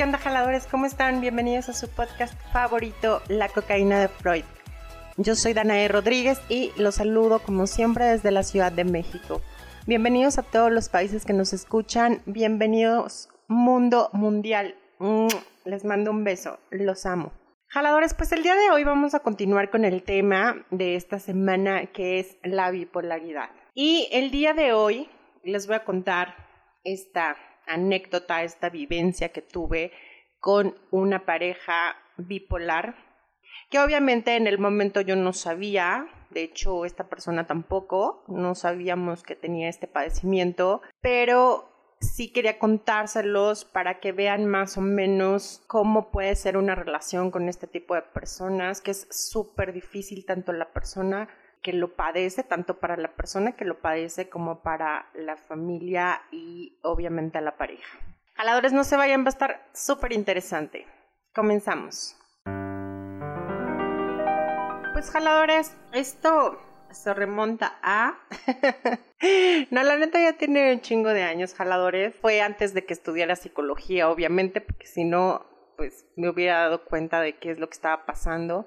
¿qué onda jaladores? ¿Cómo están? Bienvenidos a su podcast favorito, La cocaína de Freud. Yo soy Danae Rodríguez y los saludo como siempre desde la Ciudad de México. Bienvenidos a todos los países que nos escuchan, bienvenidos mundo mundial. Les mando un beso, los amo. Jaladores, pues el día de hoy vamos a continuar con el tema de esta semana que es la bipolaridad. Y el día de hoy les voy a contar esta anécdota, esta vivencia que tuve con una pareja bipolar, que obviamente en el momento yo no sabía, de hecho esta persona tampoco, no sabíamos que tenía este padecimiento, pero sí quería contárselos para que vean más o menos cómo puede ser una relación con este tipo de personas, que es súper difícil tanto la persona que lo padece, tanto para la persona que lo padece como para la familia y obviamente a la pareja. Jaladores, no se vayan, va a estar súper interesante. Comenzamos. Pues jaladores, esto se remonta a... no, la neta ya tiene un chingo de años, jaladores. Fue antes de que estudiara psicología, obviamente, porque si no, pues me hubiera dado cuenta de qué es lo que estaba pasando.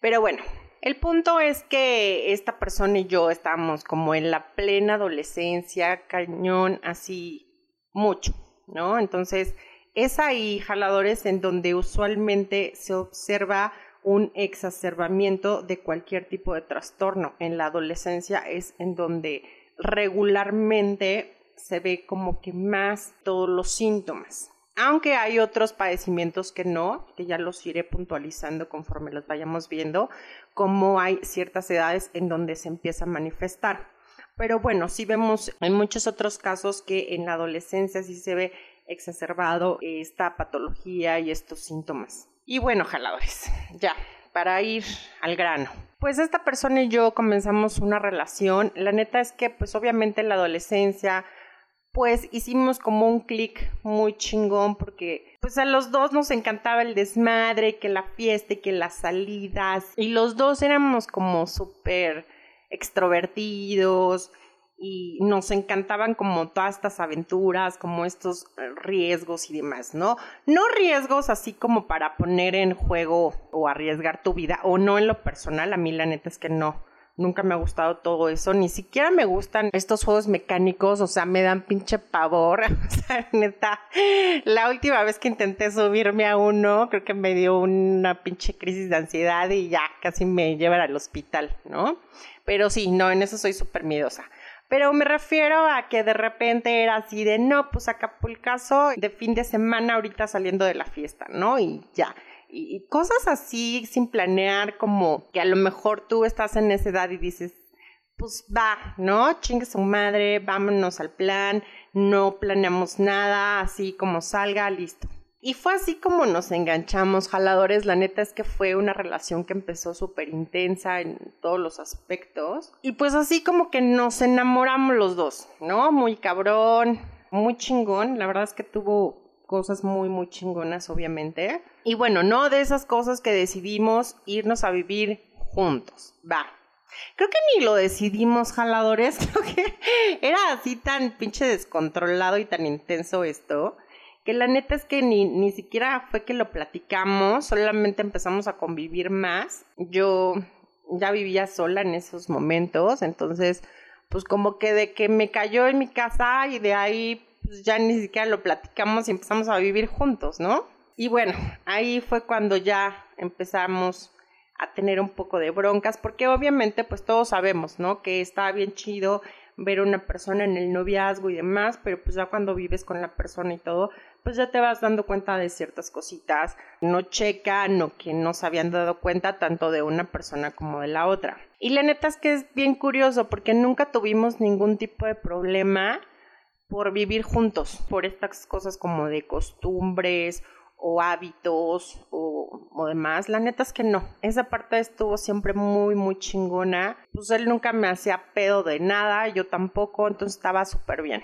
Pero bueno, el punto es que esta persona y yo estábamos como en la plena adolescencia, cañón, así mucho, ¿no? Entonces, es ahí, jaladores, en donde usualmente se observa un exacerbamiento de cualquier tipo de trastorno. En la adolescencia es en donde regularmente se ve como que más todos los síntomas aunque hay otros padecimientos que no, que ya los iré puntualizando conforme los vayamos viendo, como hay ciertas edades en donde se empieza a manifestar. Pero bueno, sí vemos en muchos otros casos que en la adolescencia sí se ve exacerbado esta patología y estos síntomas. Y bueno, jaladores, ya, para ir al grano. Pues esta persona y yo comenzamos una relación. La neta es que pues obviamente en la adolescencia pues hicimos como un clic muy chingón porque pues a los dos nos encantaba el desmadre, que la fiesta que las salidas y los dos éramos como súper extrovertidos y nos encantaban como todas estas aventuras, como estos riesgos y demás, ¿no? No riesgos así como para poner en juego o arriesgar tu vida o no en lo personal, a mí la neta es que no Nunca me ha gustado todo eso. Ni siquiera me gustan estos juegos mecánicos. O sea, me dan pinche pavor. O sea, neta. La última vez que intenté subirme a uno, creo que me dio una pinche crisis de ansiedad y ya casi me llevan al hospital, ¿no? Pero sí, no, en eso soy súper miedosa. Pero me refiero a que de repente era así de, no, pues caso de fin de semana ahorita saliendo de la fiesta, ¿no? Y ya y, cosas así sin planear, como que a lo mejor tú estás en esa edad y dices, pues va, ¿no? Chingue su madre, vámonos al plan, no planeamos nada, así como salga, listo. Y fue así como nos enganchamos, jaladores. La neta es que fue una relación que empezó súper intensa en todos los aspectos. Y pues así como que nos enamoramos los dos, ¿no? Muy cabrón, muy chingón. La verdad es que tuvo cosas muy, muy chingonas, obviamente. Y bueno, no de esas cosas que decidimos irnos a vivir juntos. Va. Creo que ni lo decidimos, jaladores. Creo que era así tan pinche descontrolado y tan intenso esto. Que la neta es que ni, ni siquiera fue que lo platicamos, solamente empezamos a convivir más. Yo ya vivía sola en esos momentos, entonces, pues como que de que me cayó en mi casa y de ahí pues ya ni siquiera lo platicamos y empezamos a vivir juntos, ¿no? Y bueno, ahí fue cuando ya empezamos a tener un poco de broncas, porque obviamente pues todos sabemos, ¿no? Que está bien chido ver una persona en el noviazgo y demás, pero pues ya cuando vives con la persona y todo, pues ya te vas dando cuenta de ciertas cositas, no checan o que no se habían dado cuenta tanto de una persona como de la otra. Y la neta es que es bien curioso porque nunca tuvimos ningún tipo de problema por vivir juntos, por estas cosas como de costumbres o hábitos o, o, demás. La neta es que no. Esa parte estuvo siempre muy, muy chingona. Pues él nunca me hacía pedo de nada, yo tampoco, entonces estaba súper bien.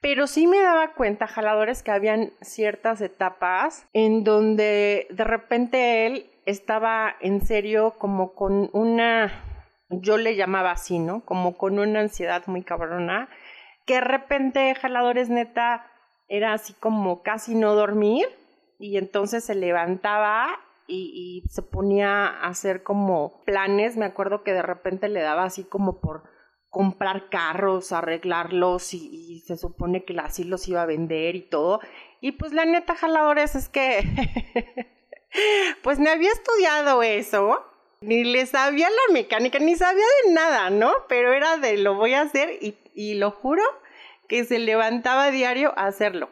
Pero sí me daba cuenta, jaladores, que habían ciertas etapas en donde de repente él estaba en serio como con una, yo le llamaba así, ¿no? Como con una ansiedad muy cabrona que de repente jaladores neta era así como casi no dormir y entonces se levantaba y, se ponía a hacer como planes. Me acuerdo que de repente le daba así como por comprar carros, arreglarlos y, y, se supone que así los iba a vender y todo. Y pues la neta, jaladores, es que pues me había estudiado eso, ni le sabía la mecánica, ni sabía de nada, ¿no? Pero era de lo voy a hacer y, y lo juro que se levantaba diario a hacerlo.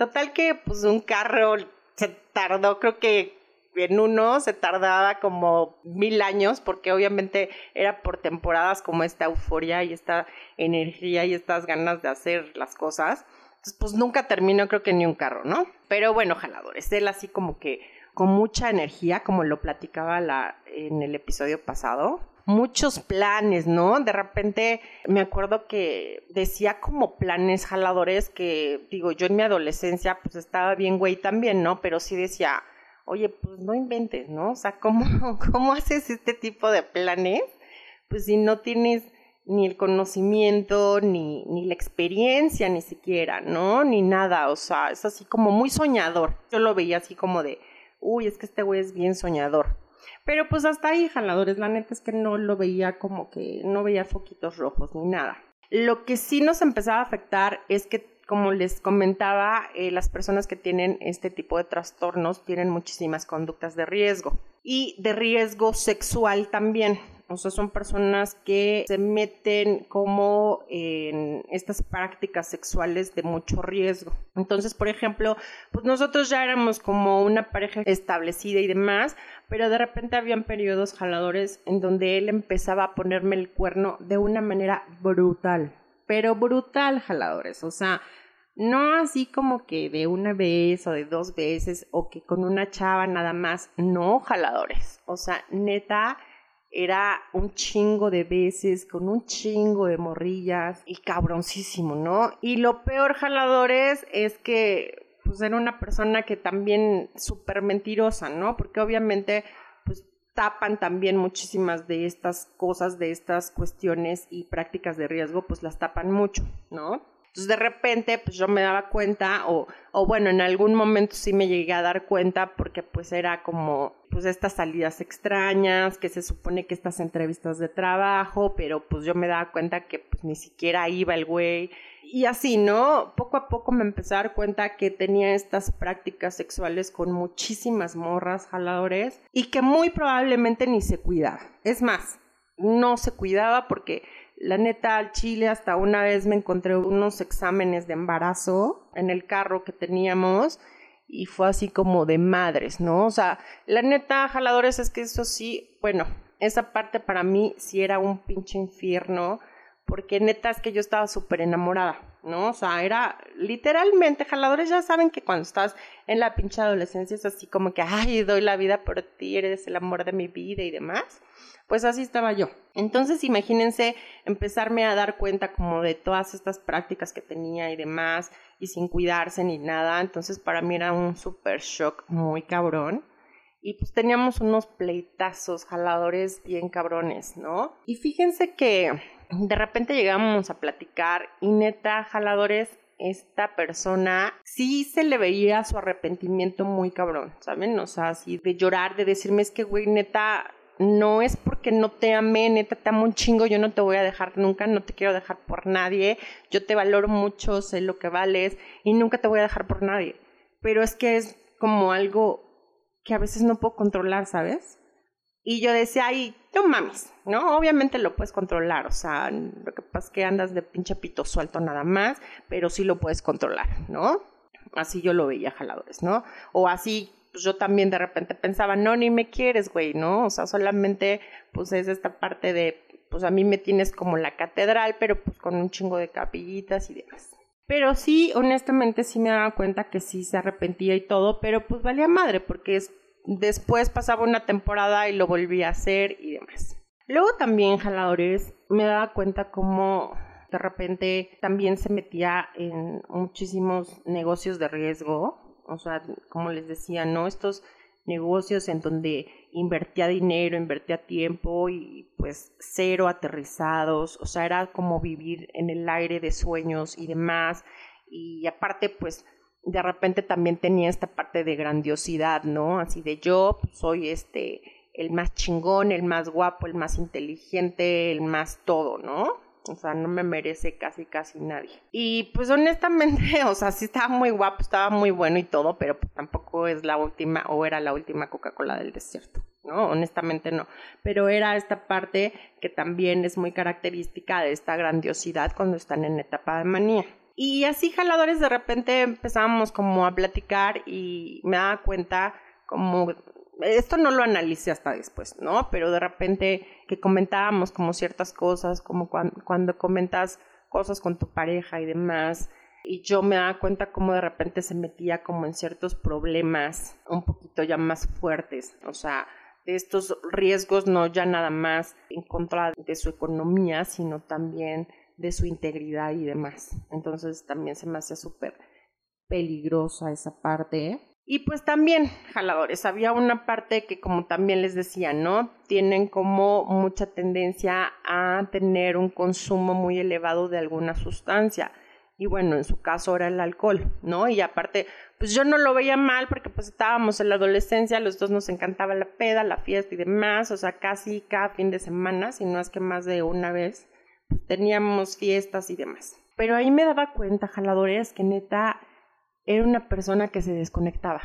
Total que pues un carro se tardó, creo que en uno se tardaba como mil años porque obviamente era por temporadas como esta euforia y esta energía y estas ganas de hacer las cosas. Entonces pues nunca terminó creo que ni un carro, ¿no? Pero bueno, jaladores, él así como que con mucha energía, como lo platicaba la, en el episodio pasado, muchos planes, ¿no? De repente me acuerdo que decía como planes jaladores que, digo, yo en mi adolescencia pues estaba bien güey también, ¿no? Pero sí decía, oye, pues no inventes, ¿no? O sea, ¿cómo, cómo haces este tipo de planes? Pues si no tienes ni el conocimiento, ni, ni la experiencia, ni siquiera, ¿no? Ni nada, o sea, es así como muy soñador. Yo lo veía así como de, uy, es que este güey es bien soñador. Pero pues hasta ahí, jaladores, la neta es que no lo veía como que no veía foquitos rojos ni nada. Lo que sí nos empezaba a afectar es que, como les comentaba, eh, las personas que tienen este tipo de trastornos tienen muchísimas conductas de riesgo y de riesgo sexual también. O sea, son personas que se meten como en estas prácticas sexuales de mucho riesgo. Entonces, por ejemplo, pues nosotros ya éramos como una pareja establecida y demás, pero de repente habían periodos jaladores en donde él empezaba a ponerme el cuerno de una manera brutal, pero brutal jaladores. O sea, no así como que de una vez o de dos veces o que con una chava nada más, no jaladores. O sea, neta era un chingo de veces, con un chingo de morrillas y cabroncísimo, ¿no? Y lo peor, jaladores, es que pues era una persona que también súper mentirosa, ¿no? Porque obviamente pues tapan también muchísimas de estas cosas, de estas cuestiones y prácticas de riesgo, pues las tapan mucho, ¿no? Entonces de repente pues yo me daba cuenta o, bueno, en algún momento sí me llegué a dar cuenta porque pues era como pues estas salidas extrañas, que se supone que estas entrevistas de trabajo, pero pues yo me daba cuenta que pues ni siquiera iba el güey. Y así, ¿no? Poco a poco me empecé a dar cuenta que tenía estas prácticas sexuales con muchísimas morras jaladores y que muy probablemente ni se cuidaba. Es más, no se cuidaba porque la neta, al Chile hasta una vez me encontré unos exámenes de embarazo en el carro que teníamos y fue así como de madres, ¿no? O sea, la neta, jaladores, es que eso sí, bueno, esa parte para mí sí era un pinche infierno, porque neta es que yo estaba súper enamorada, ¿no? O sea, era literalmente, jaladores ya saben que cuando estás en la pinche adolescencia es así como que, ay, doy la vida por ti, eres el amor de mi vida y demás. Pues así estaba yo. Entonces imagínense empezarme a dar cuenta como de todas estas prácticas que tenía y demás, y sin cuidarse ni nada. Entonces para mí era un super shock muy cabrón. Y pues teníamos unos pleitazos, jaladores bien cabrones, ¿no? Y fíjense que de repente llegamos a platicar y neta, jaladores, esta persona sí se le veía su arrepentimiento muy cabrón, ¿saben? O sea, así de llorar, de decirme es que, güey, neta, no es porque no te amé, neta, te amo un chingo, yo no te voy a dejar nunca, no te quiero dejar por nadie, yo te valoro mucho, sé lo que vales y nunca te voy a dejar por nadie. Pero es que es como algo que a veces no puedo controlar, ¿sabes? Y yo decía, ay, no mames, ¿no? Obviamente lo puedes controlar, o sea, lo que pasa es que andas de pinche pito suelto nada más, pero sí lo puedes controlar, ¿no? Así yo lo veía, jaladores, ¿no? O así pues yo también de repente pensaba, no, ni me quieres, güey, ¿no? O sea, solamente pues es esta parte de, pues a mí me tienes como la catedral, pero pues con un chingo de capillitas y demás. Pero sí, honestamente sí me daba cuenta que sí se arrepentía y todo, pero pues valía madre, porque es, después pasaba una temporada y lo volví a hacer y demás. Luego también, jaladores, me daba cuenta como de repente también se metía en muchísimos negocios de riesgo, o sea, como les decía, ¿no? Estos negocios en donde invertía dinero, invertía tiempo y pues cero aterrizados, o sea, era como vivir en el aire de sueños y demás. Y aparte, pues de repente también tenía esta parte de grandiosidad, ¿no? Así de yo pues, soy este el más chingón, el más guapo, el más inteligente, el más todo, ¿no? O sea, no me merece casi, casi nadie. Y pues honestamente, o sea, sí estaba muy guapo, estaba muy bueno y todo, pero pues tampoco es la última o era la última Coca-Cola del desierto. ¿no? Honestamente no. Pero era esta parte que también es muy característica de esta grandiosidad cuando están en etapa de manía. Y así jaladores de repente empezábamos como a platicar y me daba cuenta como esto no lo analicé hasta después, ¿no? Pero de repente que comentábamos como ciertas cosas, como cuando, comentas cosas con tu pareja y demás, y yo me daba cuenta como de repente se metía como en ciertos problemas un poquito ya más fuertes, o sea, de estos riesgos no ya nada más en contra de su economía, sino también de su integridad y demás. Entonces también se me hacía súper peligrosa esa parte. Y pues también, jaladores, había una parte que como también les decía, ¿no? Tienen como mucha tendencia a tener un consumo muy elevado de alguna sustancia. Y bueno, en su caso era el alcohol, ¿no? Y aparte, pues yo no lo veía mal porque pues estábamos en la adolescencia, los dos nos encantaba la peda, la fiesta y demás, o sea, casi cada fin de semana, si no es que más de una vez, pues teníamos fiestas y demás. Pero ahí me daba cuenta, jaladores, que neta era una persona que se desconectaba.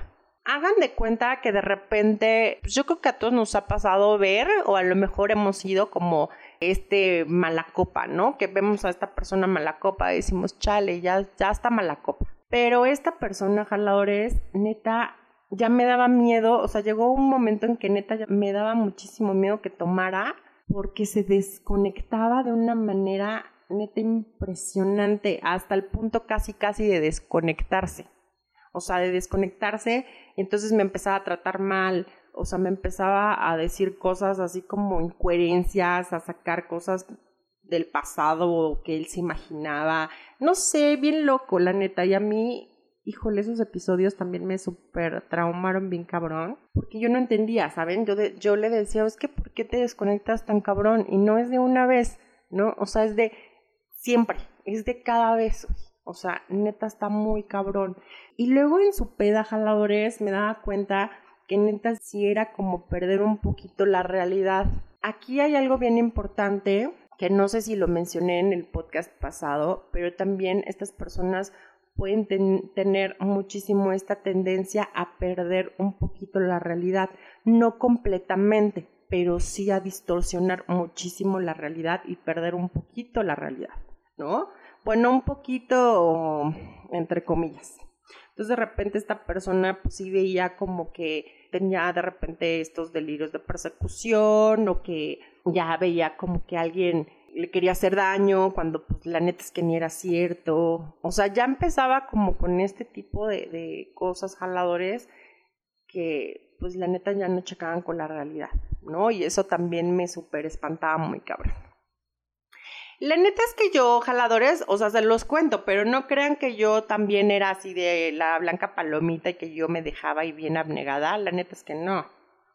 Hagan de cuenta que de repente, pues yo creo que a todos nos ha pasado ver, o a lo mejor hemos sido como este malacopa, ¿no? Que vemos a esta persona malacopa y decimos, chale, ya, ya está malacopa. Pero esta persona, jaladores, neta, ya me daba miedo, o sea, llegó un momento en que neta me daba muchísimo miedo que tomara porque se desconectaba de una manera neta impresionante, hasta el punto casi casi de desconectarse. O sea, de desconectarse, entonces me empezaba a tratar mal, o sea, me empezaba a decir cosas así como incoherencias, a sacar cosas del pasado que él se imaginaba. No sé, bien loco, la neta. Y a mí, híjole, esos episodios también me super traumaron bien cabrón. Porque yo no entendía, ¿saben? Yo, yo le decía, es que ¿por qué te desconectas tan cabrón? Y no es de una vez, ¿no? O sea, es de Siempre, es de cada vez. O sea, neta está muy cabrón. Y luego en su peda jaladores me daba cuenta que neta sí era como perder un poquito la realidad. Aquí hay algo bien importante que no sé si lo mencioné en el podcast pasado, pero también estas personas pueden tener muchísimo esta tendencia a perder un poquito la realidad, no completamente, pero sí a distorsionar muchísimo la realidad y perder un poquito la realidad. ¿no? Bueno, un poquito, entre comillas. Entonces de repente esta persona pues sí veía como que tenía de repente estos delirios de persecución o que ya veía como que alguien le quería hacer daño cuando pues la neta es que ni era cierto. O sea, ya empezaba como con este tipo de, cosas jaladores que pues la neta ya no checaban con la realidad, ¿no? Y eso también me súper espantaba muy cabrón. La neta es que yo, jaladores, o sea, se los cuento, pero no crean que yo también era así de la blanca palomita y que yo me dejaba ahí bien abnegada. La neta es que no.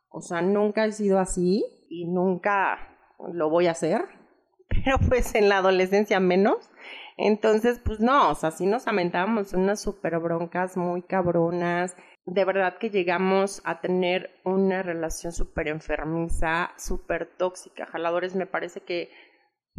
O sea, nunca he sido así y nunca lo voy a hacer. Pero pues en la adolescencia menos. Entonces, pues no, o sea, sí nos lamentábamos unas super broncas muy cabronas. De verdad que llegamos a tener una relación súper enfermiza, súper tóxica. Jaladores, me parece que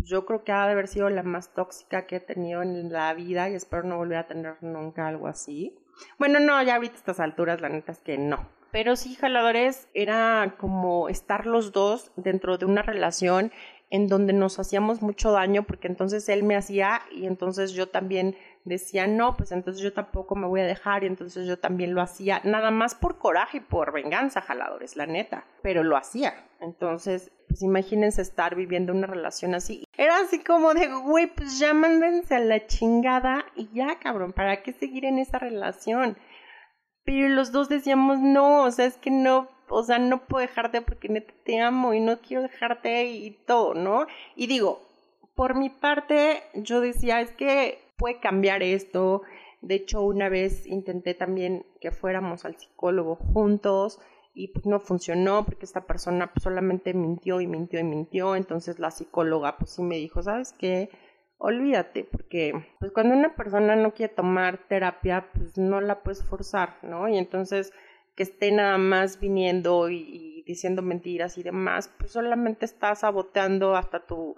yo creo que ha de haber sido la más tóxica que he tenido en la vida y espero no volver a tener nunca algo así. Bueno, no, ya ahorita estas alturas la neta es que no. Pero sí, jaladores, era como estar los dos dentro de una relación en donde nos hacíamos mucho daño porque entonces él me hacía y entonces yo también decía, no, pues entonces yo tampoco me voy a dejar y entonces yo también lo hacía, nada más por coraje y por venganza, jaladores, la neta, pero lo hacía. Entonces, pues imagínense estar viviendo una relación así. Era así como de, güey, pues ya mándense a la chingada y ya, cabrón, ¿para qué seguir en esa relación? Pero los dos decíamos, no, o sea, es que no, o sea, no puedo dejarte porque te amo y no quiero dejarte y todo, ¿no? Y digo, por mi parte, yo decía, es que puede cambiar esto. De hecho, una vez intenté también que fuéramos al psicólogo juntos y pues no funcionó porque esta persona pues, solamente mintió y mintió y mintió. Entonces la psicóloga pues sí me dijo, ¿sabes qué? olvídate, porque pues cuando una persona no quiere tomar terapia, pues no la puedes forzar, ¿no? Y entonces que esté nada más viniendo y, diciendo mentiras y demás, pues solamente estás saboteando hasta tu,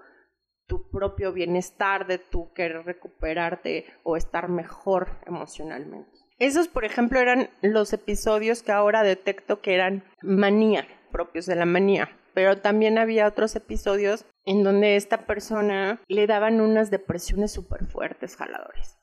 tu propio bienestar de tu querer recuperarte o estar mejor emocionalmente. Esos, por ejemplo, eran los episodios que ahora detecto que eran manía, propios de la manía. Pero también había otros episodios en donde esta persona le daban unas depresiones súper fuertes, jaladores.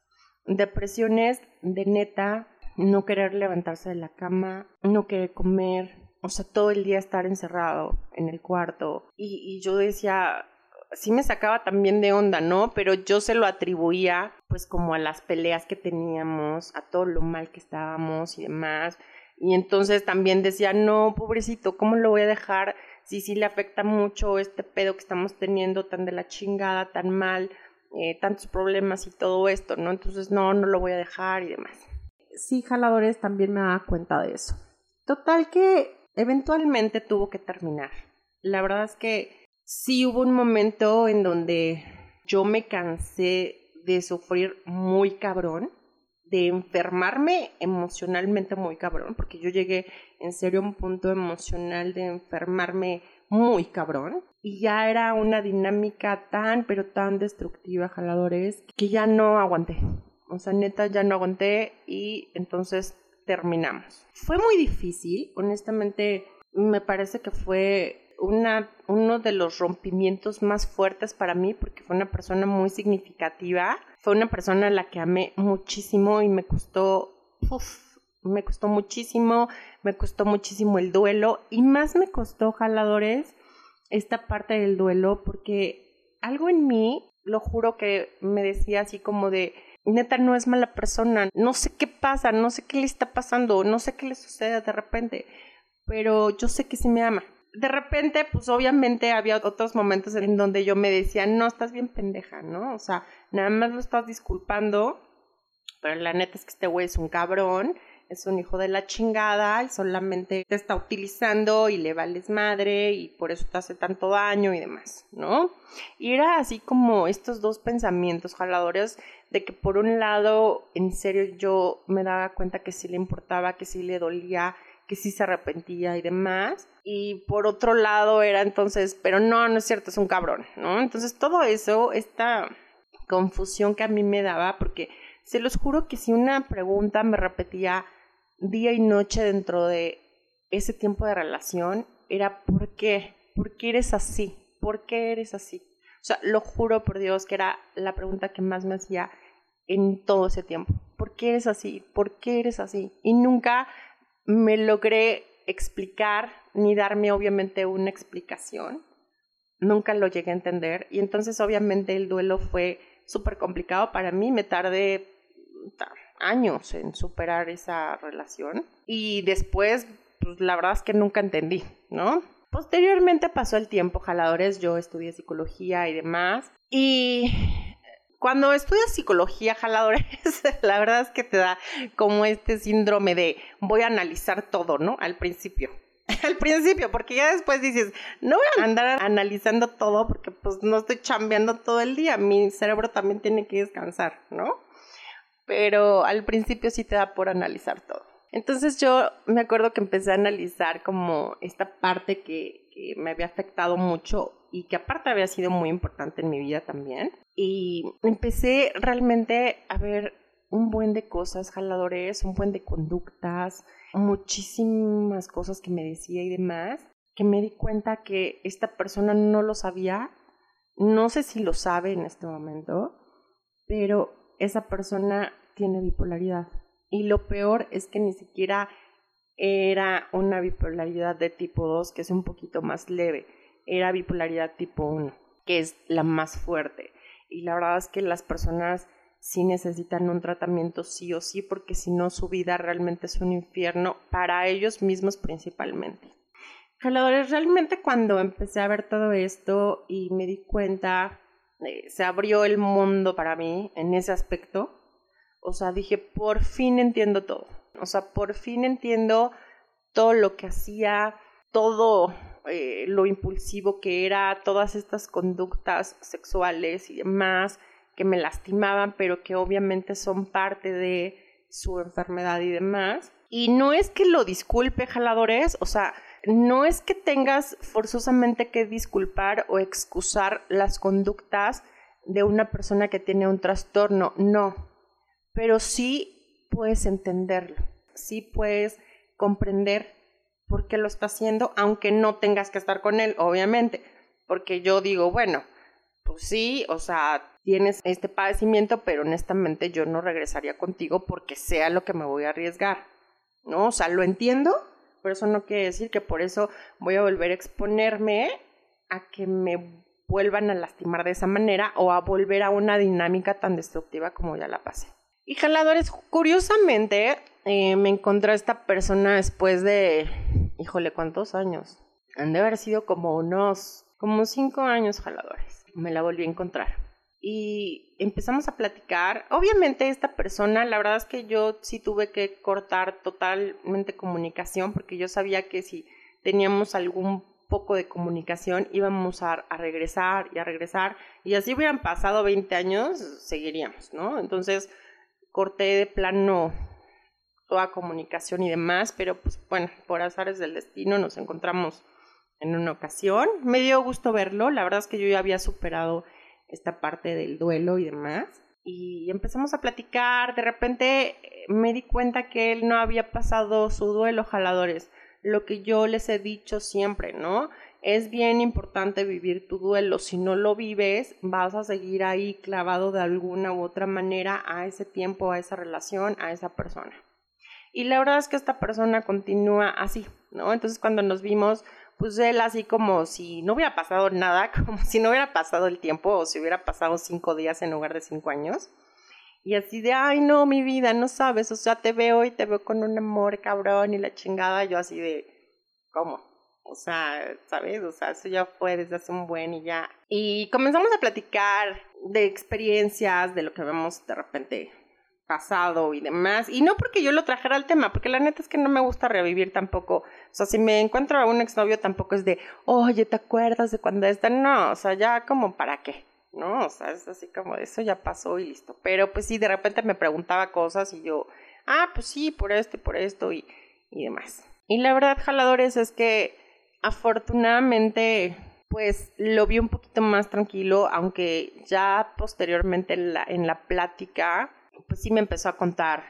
Depresiones de neta, no querer levantarse de la cama, no querer comer, o sea, todo el día estar encerrado en el cuarto. Y, y yo decía, sí me sacaba también de onda, ¿no? Pero yo se lo atribuía pues como a las peleas que teníamos, a todo lo mal que estábamos y demás. Y entonces también decía, no, pobrecito, ¿cómo lo voy a dejar si sí le afecta mucho este pedo que estamos teniendo tan de la chingada, tan mal, eh, tantos problemas y todo esto, ¿no? Entonces, no, no lo voy a dejar y demás. Sí, jaladores también me daba cuenta de eso. Total que eventualmente tuvo que terminar. La verdad es que sí hubo un momento en donde yo me cansé de sufrir muy cabrón de enfermarme emocionalmente muy cabrón, porque yo llegué en serio a un punto emocional de enfermarme muy cabrón y ya era una dinámica tan pero tan destructiva, jaladores, que ya no aguanté. O sea, neta, ya no aguanté y entonces terminamos. Fue muy difícil, honestamente, me parece que fue uno de los rompimientos más fuertes para mí porque fue una persona muy significativa, fue una persona a la que amé muchísimo y me costó, me costó muchísimo, me costó muchísimo el duelo y más me costó, jaladores, esta parte del duelo porque algo en mí, lo juro que me decía así como de, neta no es mala persona, no sé qué pasa, no sé qué le está pasando, no sé qué le sucede de repente, pero yo sé que sí me ama de repente, pues obviamente había otros momentos en donde yo me decía, no, estás bien pendeja, ¿no? O sea, nada más lo estás disculpando, pero la neta es que este güey es un cabrón, es un hijo de la chingada y solamente te está utilizando y le vales madre y por eso te hace tanto daño y demás, ¿no? Y era así como estos dos pensamientos jaladores de que por un lado, en serio, yo me daba cuenta que sí le importaba, que sí le dolía, que sí se arrepentía y demás. Y por otro lado era entonces, pero no, no es cierto, es un cabrón, ¿no? Entonces todo eso, esta confusión que a mí me daba, porque se los juro que si una pregunta me repetía día y noche dentro de ese tiempo de relación, era ¿por qué? ¿Por qué eres así? ¿Por qué eres así? O sea, lo juro por Dios que era la pregunta que más me hacía en todo ese tiempo. ¿Por qué eres así? ¿Por qué eres así? Y nunca me logré explicar ni darme obviamente una explicación. Nunca lo llegué a entender y entonces obviamente el duelo fue súper complicado para mí. Me tardé años en superar esa relación y después, pues la verdad es que nunca entendí, ¿no? Posteriormente pasó el tiempo, jaladores, yo estudié psicología y demás y cuando estudias psicología, jaladores, la verdad es que te da como este síndrome de voy a analizar todo, ¿no? Al principio. Al principio, porque ya después dices, no voy a andar analizando todo porque pues no estoy chambeando todo el día, mi cerebro también tiene que descansar, ¿no? Pero al principio sí te da por analizar todo. Entonces yo me acuerdo que empecé a analizar como esta parte que, que me había afectado mucho y que aparte había sido muy importante en mi vida también. Y empecé realmente a ver un buen de cosas, jaladores, un buen de conductas, muchísimas cosas que me decía y demás, que me di cuenta que esta persona no lo sabía, no sé si lo sabe en este momento, pero esa persona tiene bipolaridad. Y lo peor es que ni siquiera era una bipolaridad de tipo 2, que es un poquito más leve era bipolaridad tipo 1, que es la más fuerte. Y la verdad es que las personas sí necesitan un tratamiento sí o sí, porque si no su vida realmente es un infierno para ellos mismos principalmente. Jaladores, realmente cuando empecé a ver todo esto y me di cuenta, eh, se abrió el mundo para mí en ese aspecto. O sea, dije, por fin entiendo todo. O sea, por fin entiendo todo lo que hacía, todo eh, lo impulsivo que era, todas estas conductas sexuales y demás que me lastimaban, pero que obviamente son parte de su enfermedad y demás. Y no es que lo disculpe, jaladores, o sea, no es que tengas forzosamente que disculpar o excusar las conductas de una persona que tiene un trastorno, no, pero sí puedes entenderlo, sí puedes comprender por qué lo está haciendo, aunque no tengas que estar con él, obviamente, porque yo digo, bueno, pues sí, o sea, tienes este padecimiento, pero honestamente yo no regresaría contigo porque sea lo que me voy a arriesgar, ¿no? O sea, lo entiendo, pero eso no quiere decir que por eso voy a volver a exponerme a que me vuelvan a lastimar de esa manera o a volver a una dinámica tan destructiva como ya la pasé. Y jaladores, curiosamente, eh, me encontré a esta persona después de, híjole, ¿cuántos años? Han de haber sido como unos, como cinco años jaladores. Me la volví a encontrar. Y empezamos a platicar. Obviamente esta persona, la verdad es que yo sí tuve que cortar totalmente comunicación porque yo sabía que si teníamos algún poco de comunicación, íbamos a, regresar y a regresar, y así hubieran pasado 20 años, seguiríamos, ¿no? Entonces, corté de plano toda comunicación y demás, pero pues bueno, por azares del destino nos encontramos en una ocasión. Me dio gusto verlo, la verdad es que yo ya había superado esta parte del duelo y demás. Y empezamos a platicar, de repente me di cuenta que él no había pasado su duelo, jaladores lo que yo les he dicho siempre, ¿no? Es bien importante vivir tu duelo. Si no lo vives, vas a seguir ahí clavado de alguna u otra manera a ese tiempo, a esa relación, a esa persona. Y la verdad es que esta persona continúa así, ¿no? Entonces cuando nos vimos, pues él así como si no hubiera pasado nada, como si no hubiera pasado el tiempo o si hubiera pasado cinco días en lugar de cinco años. Y así de, ay, no, mi vida, no sabes, o sea, te veo y te veo con un amor cabrón y la chingada, yo así de, ¿cómo? O sea, ¿sabes? O sea, eso ya fue desde hace un buen y ya. Y comenzamos a platicar de experiencias, de lo que vemos de repente pasado y demás. Y no porque yo lo trajera al tema, porque la neta es que no me gusta revivir tampoco. O sea, si me encuentro a un exnovio tampoco es de, oye, ¿te acuerdas de cuando está? No, o sea, ya como para qué. ¿no? O sea, es así como eso ya pasó y listo. Pero pues sí, de repente me preguntaba cosas y yo, ah, pues sí, por esto y por esto y, y demás. Y la verdad, jaladores, es que afortunadamente pues lo vi un poquito más tranquilo, aunque ya posteriormente en la, en la plática, pues sí me empezó a contar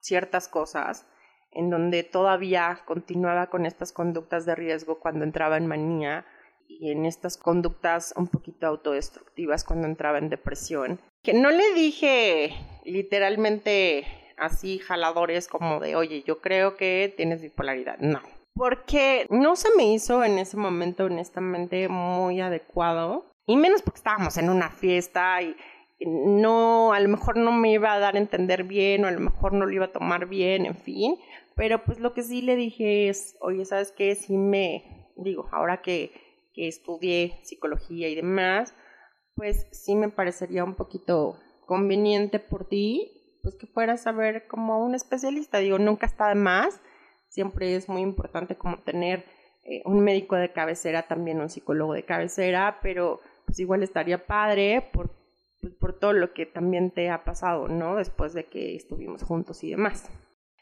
ciertas cosas en donde todavía continuaba con estas conductas de riesgo cuando entraba en manía y en estas conductas un poquito autodestructivas cuando entraba en depresión. Que no le dije literalmente así jaladores como de, oye, yo creo que tienes bipolaridad. No. Porque no se me hizo en ese momento honestamente muy adecuado. Y menos porque estábamos en una fiesta y no, a lo mejor no me iba a dar a entender bien o a lo mejor no lo iba a tomar bien, en fin. Pero pues lo que sí le dije es, oye, ¿sabes qué? Sí me, digo, ahora que que estudié psicología y demás, pues sí me parecería un poquito conveniente por ti, pues que fueras a ver como un especialista. Digo, nunca está de más, siempre es muy importante como tener eh, un médico de cabecera, también un psicólogo de cabecera, pero pues igual estaría padre pues, por todo lo que también te ha pasado, ¿no? Después de que estuvimos juntos y demás.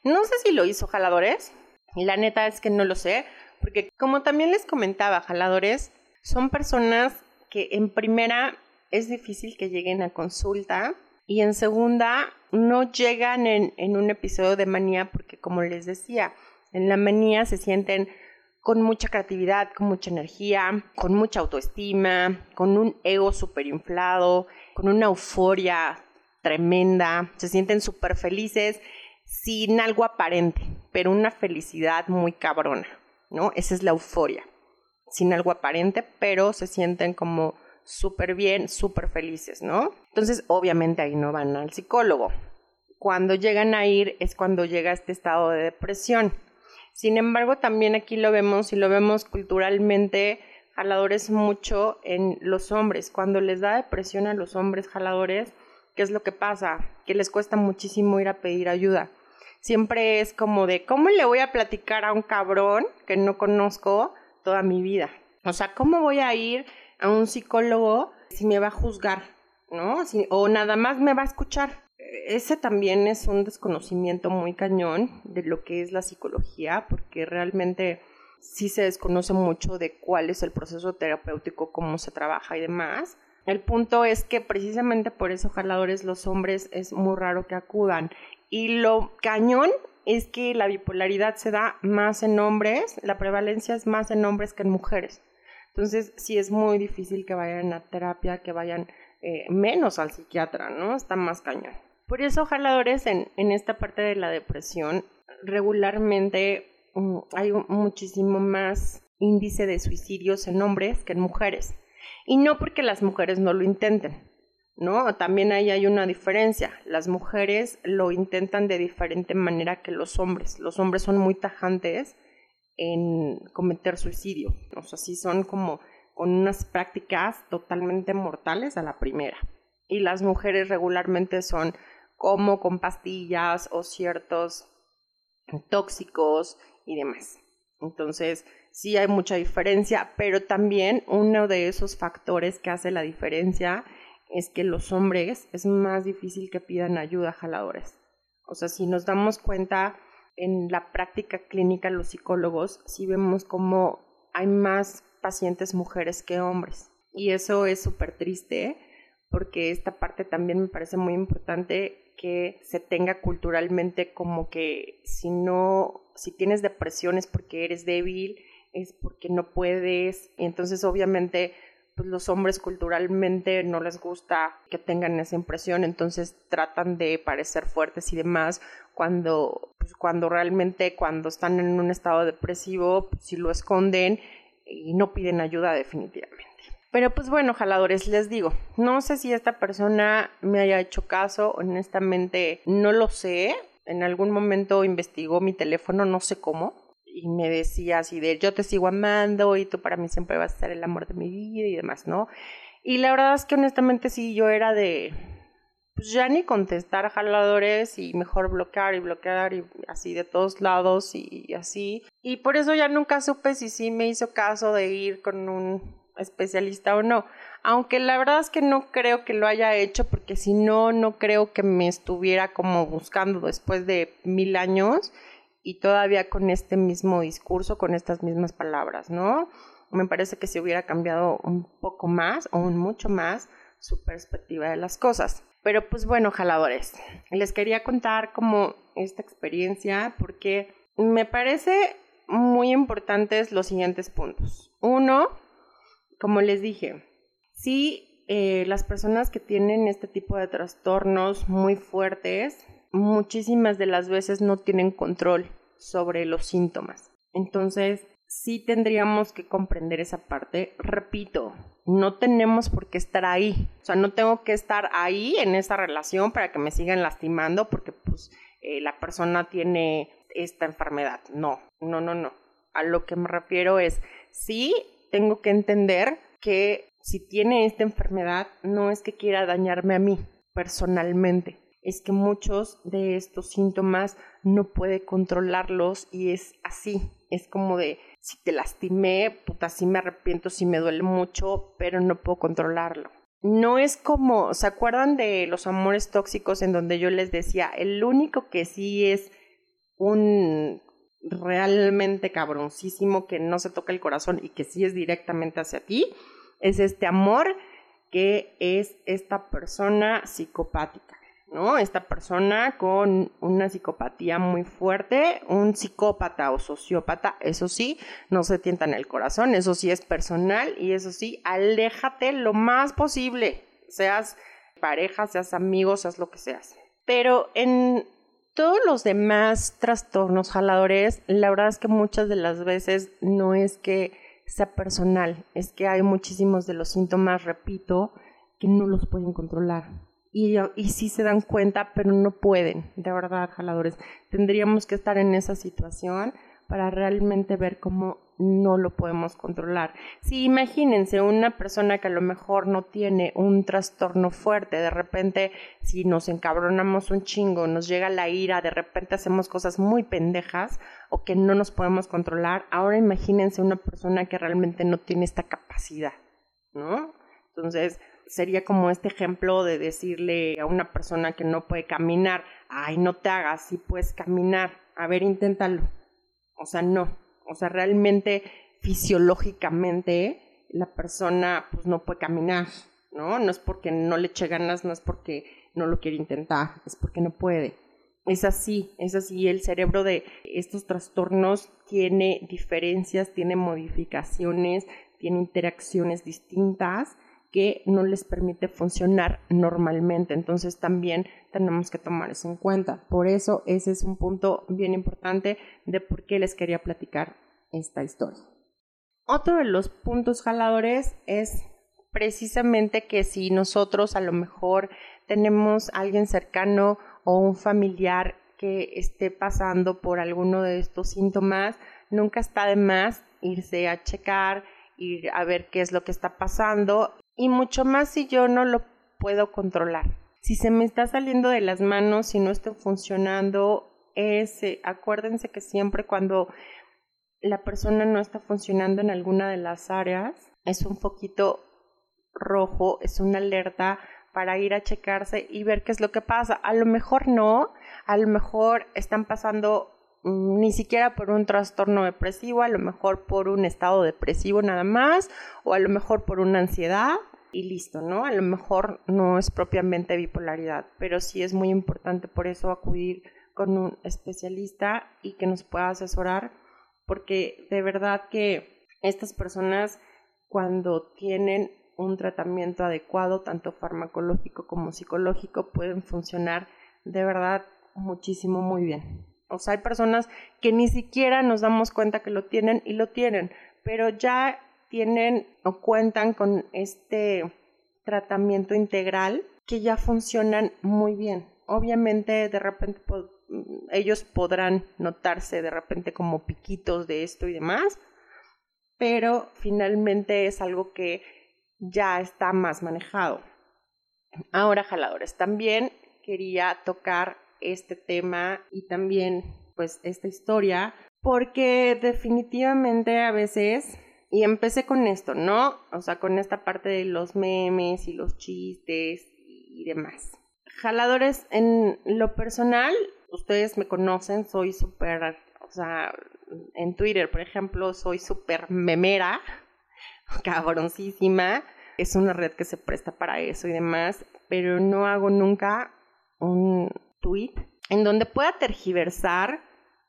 No sé si lo hizo Jaladores, y la neta es que no lo sé, porque como también les comentaba, jaladores son personas que en primera es difícil que lleguen a consulta y en segunda no llegan en, en un episodio de manía porque como les decía, en la manía se sienten con mucha creatividad, con mucha energía, con mucha autoestima, con un ego súper inflado, con una euforia tremenda, se sienten súper felices sin algo aparente, pero una felicidad muy cabrona. ¿no? Esa es la euforia, sin algo aparente, pero se sienten como súper bien, súper felices, ¿no? Entonces, obviamente ahí no van al psicólogo. Cuando llegan a ir es cuando llega este estado de depresión. Sin embargo, también aquí lo vemos y lo vemos culturalmente jaladores mucho en los hombres. Cuando les da depresión a los hombres jaladores, ¿qué es lo que pasa? Que les cuesta muchísimo ir a pedir ayuda siempre es como de, ¿cómo le voy a platicar a un cabrón que no conozco toda mi vida? O sea, ¿cómo voy a ir a un psicólogo si me va a juzgar? ¿no? o nada más me va a escuchar. Ese también es un desconocimiento muy cañón de lo que es la psicología, porque realmente sí se desconoce mucho de cuál es el proceso terapéutico, cómo se trabaja y demás. El punto es que precisamente por eso jaladores los hombres es muy raro que acudan. Y lo cañón es que la bipolaridad se da más en hombres, la prevalencia es más en hombres que en mujeres. Entonces sí es muy difícil que vayan a terapia, que vayan eh, menos al psiquiatra, ¿no? Está más cañón. Por eso jaladores en, en esta parte de la depresión regularmente mm, hay muchísimo más índice de suicidios en hombres que en mujeres. Y no porque las mujeres no lo intenten, ¿no? También ahí hay una diferencia. Las mujeres lo intentan de diferente manera que los hombres. Los hombres son muy tajantes en cometer suicidio. O sea, sí son como con unas prácticas totalmente mortales a la primera. Y las mujeres regularmente son como con pastillas o ciertos tóxicos y demás. Entonces, sí hay mucha diferencia, pero también uno de esos factores que hace la diferencia es que los hombres es más difícil que pidan ayuda a jaladores. O sea, si nos damos cuenta en la práctica clínica los psicólogos, sí vemos como hay más pacientes mujeres que hombres. Y eso es súper triste porque esta parte también me parece muy importante que se tenga culturalmente como que si no, si tienes depresión es porque eres débil, es porque no puedes. Entonces obviamente pues los hombres culturalmente no les gusta que tengan esa impresión, entonces tratan de parecer fuertes y demás cuando, pues, cuando realmente cuando están en un estado depresivo, pues, si lo esconden y no piden ayuda definitivamente. Pero pues bueno, jaladores, les digo, no sé si esta persona me haya hecho caso, honestamente no lo sé. En algún momento investigó mi teléfono, no sé cómo, y me decía así de yo te sigo amando y tú para mí siempre vas a ser el amor de mi vida y demás, ¿no? Y la verdad es que honestamente sí, yo era de pues ya ni contestar jaladores y mejor bloquear y bloquear y así de todos lados y así. Y por eso ya nunca supe si sí me hizo caso de ir con un especialista o no. Aunque la verdad es que no creo que lo haya hecho porque si no, no creo que me estuviera como buscando después de mil años y todavía con este mismo discurso, con estas mismas palabras, ¿no? Me parece que si hubiera cambiado un poco más o un mucho más su perspectiva de las cosas. Pero pues bueno, jaladores, les quería contar como esta experiencia porque me parece muy importantes los siguientes puntos. Uno, como les dije, si eh, las personas que tienen este tipo de trastornos muy fuertes muchísimas de las veces no tienen control sobre los síntomas. Entonces, sí tendríamos que comprender esa parte. Repito, no tenemos por qué estar ahí. O sea, no tengo que estar ahí en esa relación para que me sigan lastimando porque pues eh, la persona tiene esta enfermedad. No, no, no, no. A lo que me refiero es, sí tengo que entender que si tiene esta enfermedad no es que quiera dañarme a mí personalmente, es que muchos de estos síntomas no puede controlarlos y es así, es como de si te lastimé, puta, sí me arrepiento, sí me duele mucho, pero no puedo controlarlo. No es como, ¿se acuerdan de los amores tóxicos en donde yo les decía, el único que sí es un realmente cabroncísimo que no se toca el corazón y que sí es directamente hacia ti, es este amor que es esta persona psicopática. ¿no? Esta persona con una psicopatía muy fuerte, un psicópata o sociópata, eso sí, no se tienta en el corazón, eso sí es personal y eso sí, aléjate lo más posible, seas pareja, seas amigo, seas lo que seas. Pero en todos los demás trastornos jaladores, la verdad es que muchas de las veces no es que sea personal, es que hay muchísimos de los síntomas, repito, que no los pueden controlar y, sí se dan cuenta, pero no pueden, de verdad, jaladores. Tendríamos que estar en esa situación para realmente ver cómo no lo podemos controlar. Si imagínense una persona que a lo mejor no tiene un trastorno fuerte, de repente si nos encabronamos un chingo, nos llega la ira, de repente hacemos cosas muy pendejas o que no nos podemos controlar, ahora imagínense una persona que realmente no tiene esta capacidad, ¿no? Entonces, sería como este ejemplo de decirle a una persona que no puede caminar, ay, no te hagas, si puedes caminar, a ver, inténtalo. O sea, no. O sea, realmente, fisiológicamente, la persona pues no puede caminar, ¿no? No es porque no le eche ganas, no es porque no lo quiere intentar, es porque no puede. Es así, es así. El cerebro de estos trastornos tiene diferencias, tiene modificaciones, tiene interacciones distintas que no les permite funcionar normalmente. Entonces también tenemos que tomar eso en cuenta. Por eso ese es un punto bien importante de por qué les quería platicar esta historia. Otro de los puntos jaladores es precisamente que si nosotros a lo mejor tenemos a alguien cercano o un familiar que esté pasando por alguno de estos síntomas, nunca está de más irse a checar, ir a ver qué es lo que está pasando y mucho más si yo no lo puedo controlar. Si se me está saliendo de las manos, si no estoy funcionando, ese, acuérdense que siempre cuando la persona no está funcionando en alguna de las áreas, es un poquito rojo, es una alerta para ir a checarse y ver qué es lo que pasa. A lo mejor no, a lo mejor están pasando ni siquiera por un trastorno depresivo, a lo mejor por un estado depresivo nada más, o a lo mejor por una ansiedad y listo, ¿no? A lo mejor no es propiamente bipolaridad, pero sí es muy importante por eso acudir con un especialista y que nos pueda asesorar, porque de verdad que estas personas cuando tienen un tratamiento adecuado, tanto farmacológico como psicológico, pueden funcionar de verdad muchísimo muy bien. O sea, hay personas que ni siquiera nos damos cuenta que lo tienen y lo tienen, pero ya tienen o cuentan con este tratamiento integral que ya funcionan muy bien. Obviamente, de repente ellos podrán notarse de repente como piquitos de esto y demás, pero finalmente es algo que ya está más manejado. Ahora, jaladores, también quería tocar este tema y también pues esta historia porque definitivamente a veces y empecé con esto, ¿no? O sea, con esta parte de los memes y los chistes y demás. Jaladores, en lo personal, ustedes me conocen, soy súper, o sea, en Twitter, por ejemplo, soy súper memera, cabroncísima. Es una red que se presta para eso y demás, pero no hago nunca un en donde pueda tergiversar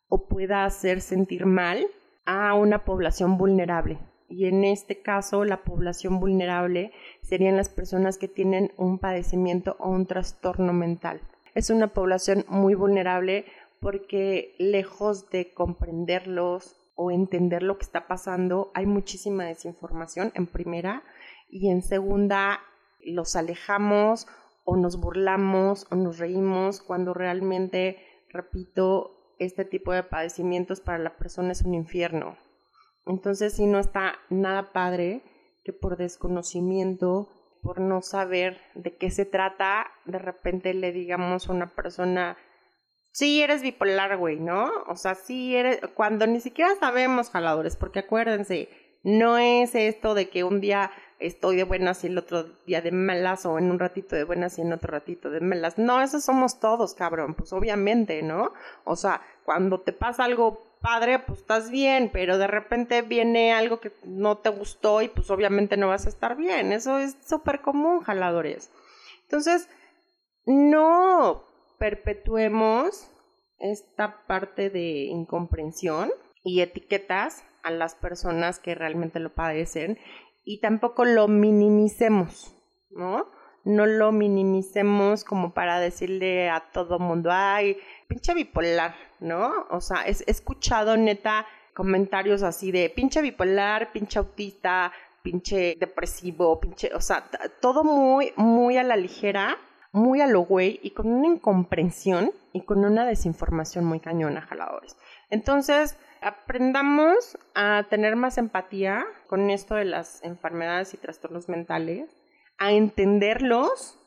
o pueda hacer sentir mal a una población vulnerable. Y en este caso, la población vulnerable serían las personas que tienen un padecimiento o un trastorno mental. Es una población muy vulnerable porque lejos de comprenderlos o entender lo que está pasando, hay muchísima desinformación en primera y en segunda los alejamos o nos burlamos o nos reímos cuando realmente, repito, este tipo de padecimientos para la persona es un infierno. Entonces, si no está nada padre que por desconocimiento, por no saber de qué se trata, de repente le digamos a una persona, sí eres bipolar, güey, ¿no? O sea, sí eres, cuando ni siquiera sabemos jaladores, porque acuérdense, no es esto de que un día estoy de buenas y el otro día de malas o en un ratito de buenas y en otro ratito de malas. No, eso somos todos, cabrón, pues obviamente, ¿no? O sea, cuando te pasa algo padre, pues estás bien, pero de repente viene algo que no te gustó y pues obviamente no vas a estar bien. Eso es súper común, jaladores. Entonces, no perpetuemos esta parte de incomprensión y etiquetas a las personas que realmente lo padecen y tampoco lo minimicemos, ¿no? No lo minimicemos como para decirle a todo mundo, ay, pinche bipolar, ¿no? O sea, he escuchado neta comentarios así de pinche bipolar, pinche autista, pinche depresivo, pinche, o sea, todo muy, muy a la ligera, muy a lo güey y con una incomprensión y con una desinformación muy cañona, jaladores. Entonces, aprendamos a tener más empatía con esto de las enfermedades y trastornos mentales, a entenderlos,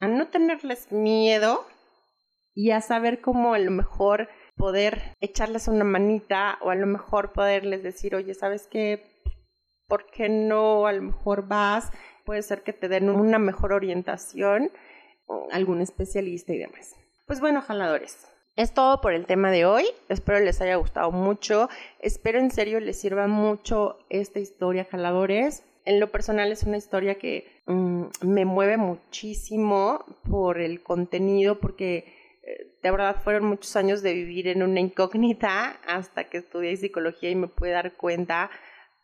a no tenerles miedo y a saber cómo a lo mejor poder echarles una manita o a lo mejor poderles decir, oye, ¿sabes qué? ¿Por qué no a lo mejor vas puede ser que te den una mejor orientación, algún especialista y demás. Pues bueno, jaladores, es todo por el tema de hoy. Espero les haya gustado mucho. Espero en serio les sirva mucho esta historia, jaladores. En lo personal es una historia que mm, me mueve muchísimo por el contenido, porque eh, de verdad fueron muchos años de vivir en una incógnita hasta que estudié psicología y me pude dar cuenta.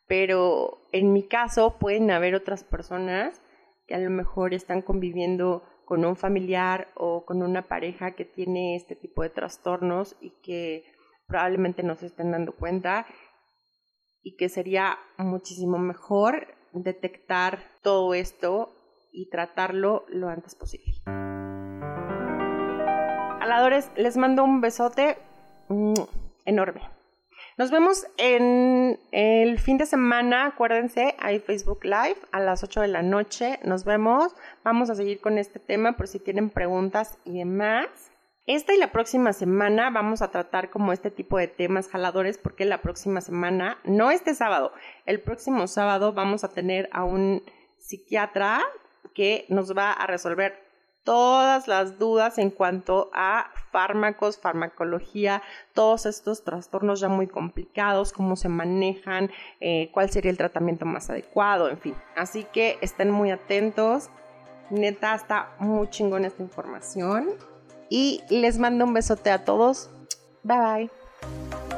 Pero en mi caso pueden haber otras personas que a lo mejor están conviviendo con un familiar o con una pareja que tiene este tipo de trastornos y que probablemente no se estén dando cuenta y que sería muchísimo mejor detectar todo esto y tratarlo lo antes posible. Aladores, les mando un besote mm, enorme. Nos vemos en el fin de semana, acuérdense, hay Facebook Live a las 8 de la noche. Nos vemos. Vamos a seguir con este tema por si tienen preguntas y demás. Esta y la próxima semana vamos a tratar como este tipo de temas jaladores porque la próxima semana, no este sábado, el próximo sábado vamos a tener a un psiquiatra que nos va a resolver todas las dudas en cuanto a fármacos, farmacología, todos estos trastornos ya muy complicados, cómo se manejan, eh, cuál sería el tratamiento más adecuado, en fin. Así que estén muy atentos. Neta, está muy chingón esta información. Y les mando un besote a todos. Bye bye.